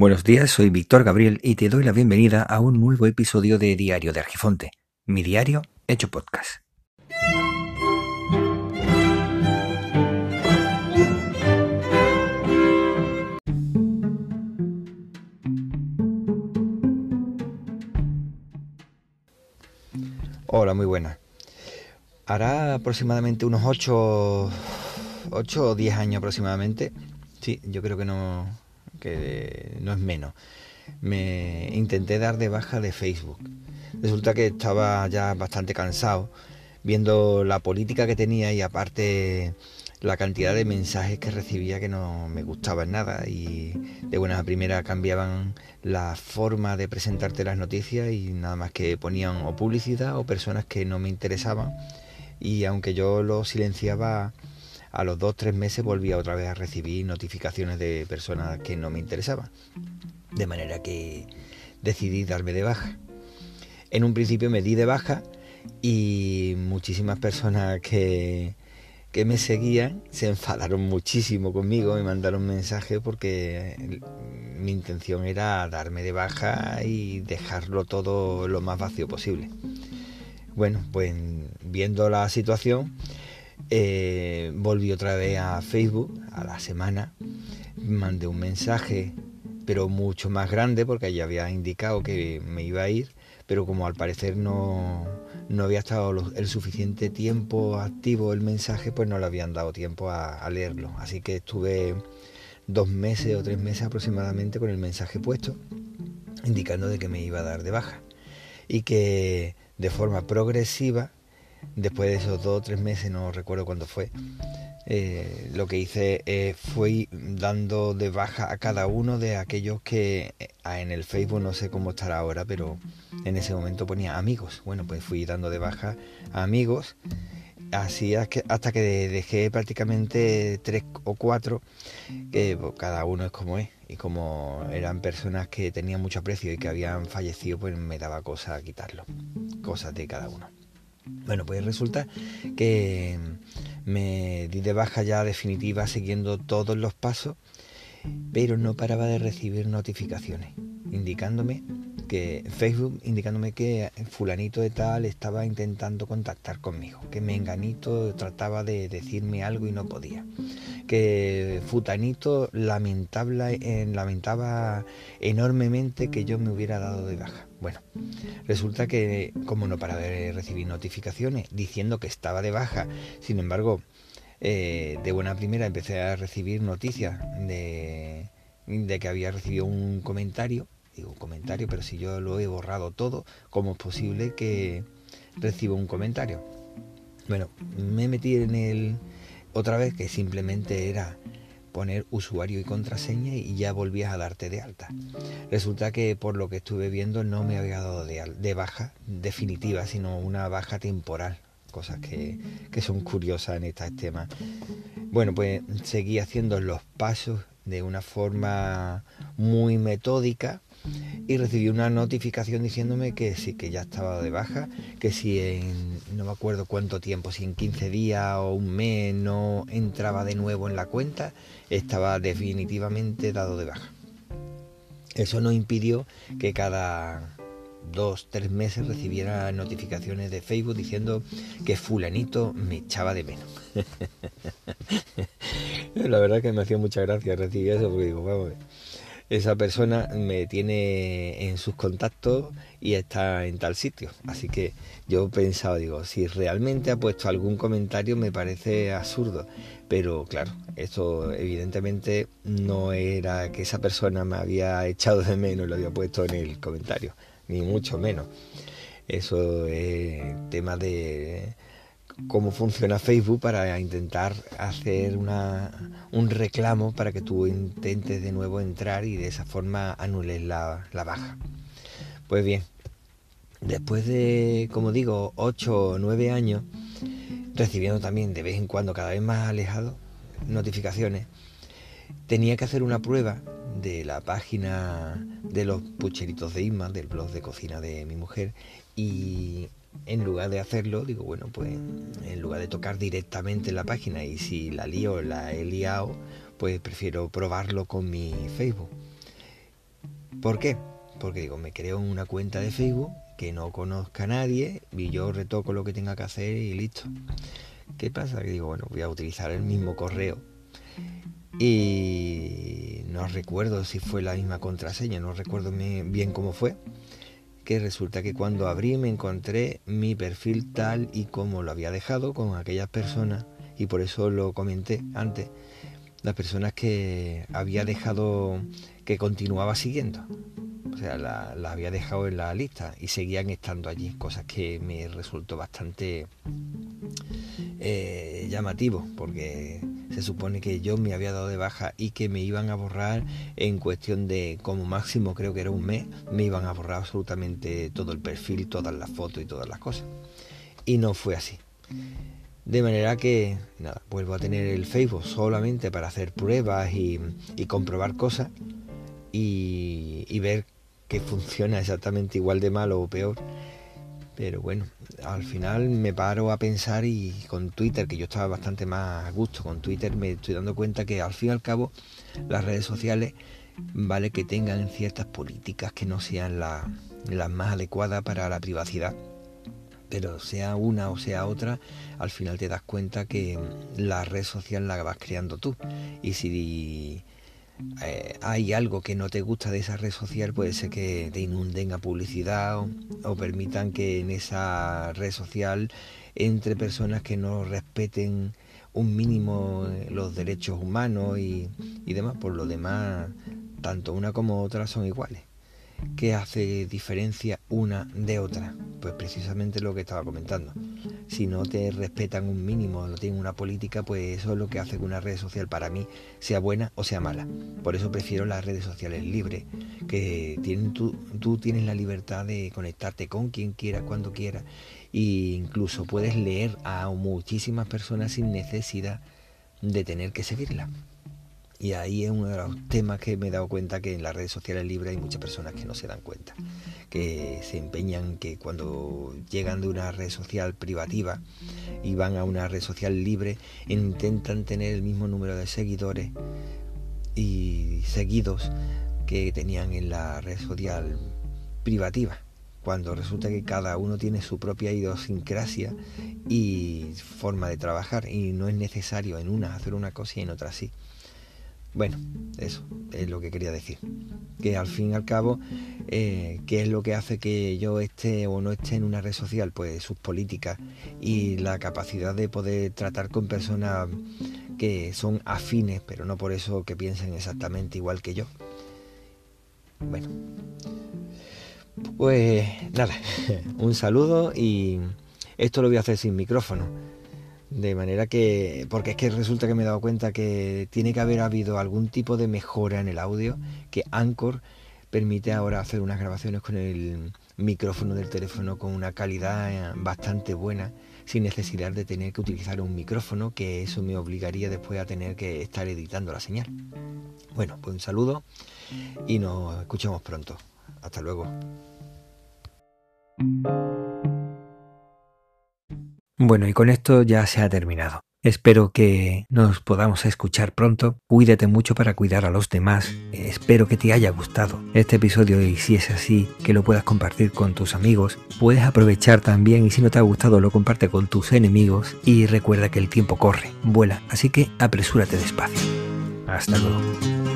Buenos días, soy Víctor Gabriel y te doy la bienvenida a un nuevo episodio de Diario de Argifonte, mi diario hecho podcast. Hola, muy buenas. Hará aproximadamente unos 8, 8 o 10 años aproximadamente. Sí, yo creo que no, que no es menos. Me intenté dar de baja de Facebook. Resulta que estaba ya bastante cansado viendo la política que tenía y aparte la cantidad de mensajes que recibía que no me gustaban nada y de buena primera cambiaban la forma de presentarte las noticias y nada más que ponían o publicidad o personas que no me interesaban y aunque yo lo silenciaba a los dos tres meses volvía otra vez a recibir notificaciones de personas que no me interesaban de manera que decidí darme de baja en un principio me di de baja y muchísimas personas que que me seguían se enfadaron muchísimo conmigo, me mandaron mensajes porque mi intención era darme de baja y dejarlo todo lo más vacío posible. Bueno, pues viendo la situación, eh, volví otra vez a Facebook a la semana, mandé un mensaje, pero mucho más grande porque ya había indicado que me iba a ir, pero como al parecer no, no había estado el suficiente tiempo activo el mensaje, pues no le habían dado tiempo a, leerlo. Así que estuve dos meses o tres meses aproximadamente con el mensaje puesto, indicando de que me iba a dar de baja. Y que de forma progresiva, después de esos dos o tres meses, no recuerdo cuándo fue, eh, lo que hice eh, fue dando de baja a cada uno de aquellos que eh, en el Facebook no sé cómo estará ahora, pero en ese momento ponía amigos. Bueno, pues fui dando de baja a amigos, así hasta que dejé prácticamente tres o cuatro, que pues, cada uno es como es. Y como eran personas que tenían mucho aprecio y que habían fallecido, pues me daba cosa quitarlo, cosas de cada uno. Bueno, pues resulta que me di de baja ya definitiva siguiendo todos los pasos, pero no paraba de recibir notificaciones indicándome que Facebook indicándome que fulanito de tal estaba intentando contactar conmigo, que menganito trataba de decirme algo y no podía, que futanito lamentaba, lamentaba enormemente que yo me hubiera dado de baja. Bueno, resulta que como no para recibir notificaciones diciendo que estaba de baja, sin embargo, eh, de buena primera empecé a recibir noticias de, de que había recibido un comentario digo, un comentario, pero si yo lo he borrado todo, ¿cómo es posible que reciba un comentario? Bueno, me metí en el otra vez que simplemente era poner usuario y contraseña y ya volvías a darte de alta. Resulta que por lo que estuve viendo no me había dado de, baja definitiva, sino una baja temporal, cosas que, que son curiosas en este tema. Bueno, pues seguí haciendo los pasos de una forma muy metódica y recibí una notificación diciéndome que sí, que ya estaba de baja, que si en no me acuerdo cuánto tiempo, si en 15 días o un mes no entraba de nuevo en la cuenta, estaba definitivamente dado de baja. Eso no impidió que cada dos, tres meses recibiera notificaciones de Facebook diciendo que fulanito me echaba de menos. La verdad que me hacía mucha gracia recibir eso porque digo, vamos, esa persona me tiene en sus contactos y está en tal sitio. Así que yo pensaba, digo, si realmente ha puesto algún comentario me parece absurdo. Pero claro, esto evidentemente no era que esa persona me había echado de menos, lo había puesto en el comentario, ni mucho menos. Eso es tema de cómo funciona Facebook para intentar hacer una, un reclamo para que tú intentes de nuevo entrar y de esa forma anules la, baja. Pues bien, después de, como digo, 8 o 9 años, recibiendo también de vez en cuando, cada vez más alejado, notificaciones, tenía que hacer una prueba de la página de los pucheritos de Isma, del blog de cocina de mi mujer, y en lugar de hacerlo, digo, bueno, pues en lugar de tocar directamente la página y si la lío, la he liado, pues prefiero probarlo con mi Facebook. ¿Por qué? Porque digo, me creo una cuenta de Facebook que no conozca a nadie y yo retoco lo que tenga que hacer y listo. ¿Qué pasa? Que digo, bueno, voy a utilizar el mismo correo y no recuerdo si fue la misma contraseña, no recuerdo bien cómo fue, que resulta que cuando abrí me encontré mi perfil tal y como lo había dejado con aquellas personas, y por eso lo comenté antes, las personas que había dejado, que continuaba siguiendo. O sea, la, había dejado en la lista y seguían estando allí, cosas que me resultó bastante eh, llamativo, porque se supone que yo me había dado de baja y que me iban a borrar en cuestión de como máximo creo que era un mes, me iban a borrar absolutamente todo el perfil, todas las fotos y todas las cosas. Y no fue así. De manera que, nada, vuelvo a tener el Facebook solamente para hacer pruebas y, comprobar cosas y, y ver que funciona exactamente igual de mal o peor pero bueno, al final me paro a pensar y con Twitter, que yo estaba bastante más a gusto con Twitter, me estoy dando cuenta que al fin y al cabo las redes sociales vale que tengan ciertas políticas que no sean las más adecuadas para la privacidad. Pero sea una o sea otra, al final te das cuenta que la red social la vas creando tú. Y si eh, hay algo que no te gusta de esa red social, puede ser que te inunden a publicidad o, permitan que en esa red social entre personas que no respeten un mínimo eh, los derechos humanos y, y demás. Por lo demás, tanto una como otra son iguales. ¿Qué hace diferencia una de otra? Pues precisamente lo que estaba comentando. Si no te respetan un mínimo, no tienen una política, pues eso es lo que hace que una red social para mí sea buena o sea mala. Por eso prefiero las redes sociales libres, que tienen, tú, tú tienes la libertad de conectarte con quien quiera, cuando quiera, e incluso puedes leer a muchísimas personas sin necesidad de tener que seguirla. Y ahí es uno de los temas que me he dado cuenta que en las redes sociales libres hay muchas personas que no se dan cuenta, que se empeñan que cuando llegan de una red social privativa y van a una red social libre, intentan tener el mismo número de seguidores y seguidos que tenían en la red social privativa cuando resulta que cada uno tiene su propia idiosincrasia y forma de trabajar y no es necesario en una hacer una cosa y en otra sí. Bueno, eso es lo que quería decir. Que al fin y al cabo, eh, ¿qué es lo que hace que yo esté o no esté en una red social? Pues sus políticas y la capacidad de poder tratar con personas que son afines, pero no por eso que piensen exactamente igual que yo. Bueno, pues nada, un saludo y esto lo voy a hacer sin micrófono de manera que, porque es que resulta que me he dado cuenta que tiene que haber habido algún tipo de mejora en el audio, que Anchor permite ahora hacer unas grabaciones con el micrófono del teléfono con una calidad eh, bastante buena, sin necesidad de tener que utilizar un micrófono, que eso me obligaría después a tener que estar editando la señal. Bueno, pues un saludo y nos escuchamos pronto. Hasta luego. Bueno, y con esto ya se ha terminado. Espero que nos podamos escuchar pronto. Cuídate mucho para cuidar a los demás. Espero que te haya gustado este episodio y si es así, que lo puedas compartir con tus amigos. Puedes aprovechar también y si no te ha gustado lo comparte con tus enemigos y recuerda que el tiempo corre, vuela, así que apresúrate despacio. Hasta luego.